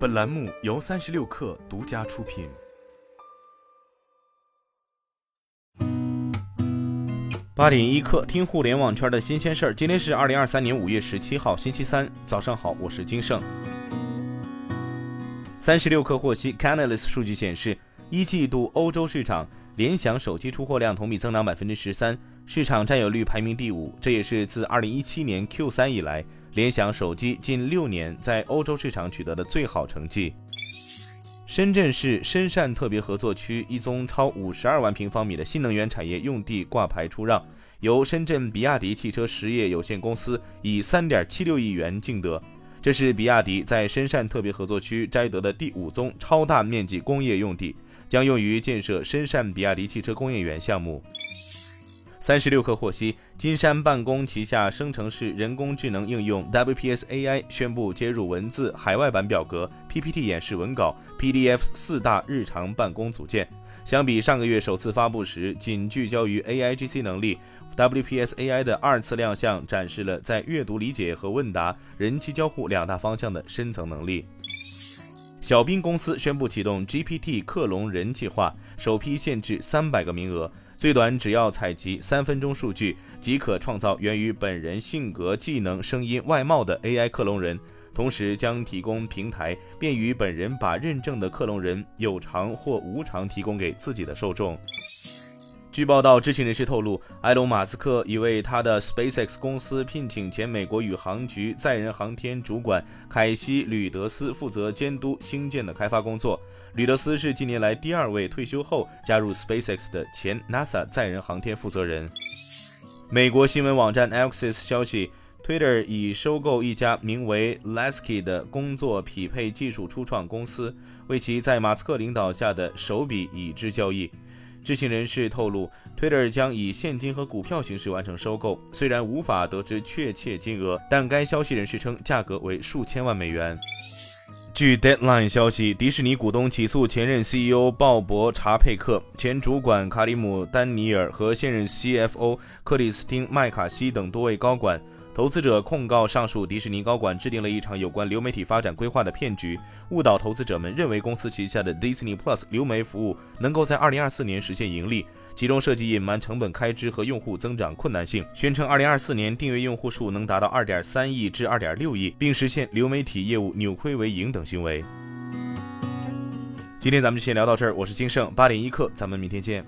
本栏目由三十六氪独家出品。八点一刻，听互联网圈的新鲜事儿。今天是二零二三年五月十七号，星期三，早上好，我是金盛。三十六氪获悉，Canalys 数据显示，一季度欧洲市场联想手机出货量同比增长百分之十三，市场占有率排名第五，这也是自二零一七年 Q 三以来。联想手机近六年在欧洲市场取得的最好成绩。深圳市深汕特别合作区一宗超五十二万平方米的新能源产业用地挂牌出让，由深圳比亚迪汽车实业有限公司以三点七六亿元竞得。这是比亚迪在深汕特别合作区摘得的第五宗超大面积工业用地，将用于建设深汕比亚迪汽车工业园项目。三十六氪获悉，金山办公旗下生成式人工智能应用 WPS AI 宣布接入文字海外版表格、PPT 演示文稿、PDF 四大日常办公组件。相比上个月首次发布时仅聚焦于 AIGC 能力，WPS AI 的二次亮相展示了在阅读理解和问答、人机交互两大方向的深层能力。小冰公司宣布启动 GPT 克隆人计划，首批限制三百个名额。最短只要采集三分钟数据，即可创造源于本人性格、技能、声音、外貌的 AI 克隆人，同时将提供平台，便于本人把认证的克隆人有偿或无偿提供给自己的受众。据报道，知情人士透露，埃隆·马斯克已为他的 SpaceX 公司聘请前美国宇航局载人航天主管凯西·吕德斯负责监督星舰的开发工作。吕德斯是近年来第二位退休后加入 SpaceX 的前 NASA 载人航天负责人。美国新闻网站 Axis 消息，Twitter 已收购一家名为 Lasky 的工作匹配技术初创公司，为其在马斯克领导下的首笔已知交易。知情人士透露，Twitter 将以现金和股票形式完成收购，虽然无法得知确切金额，但该消息人士称价格为数千万美元。据 Deadline 消息，迪士尼股东起诉前任 CEO 鲍勃·查佩克、前主管卡里姆·丹尼尔和现任 CFO 克里斯汀·麦卡锡等多位高管。投资者控告上述迪士尼高管制定了一场有关流媒体发展规划的骗局，误导投资者们认为公司旗下的 Disney Plus 流媒服务能够在2024年实现盈利，其中涉及隐瞒成本开支和用户增长困难性，宣称二零二四年订阅用户数能达到二点三亿至二点六亿，并实现流媒体业务扭亏为盈等行为。今天咱们就先聊到这儿，我是金盛八点一刻，咱们明天见。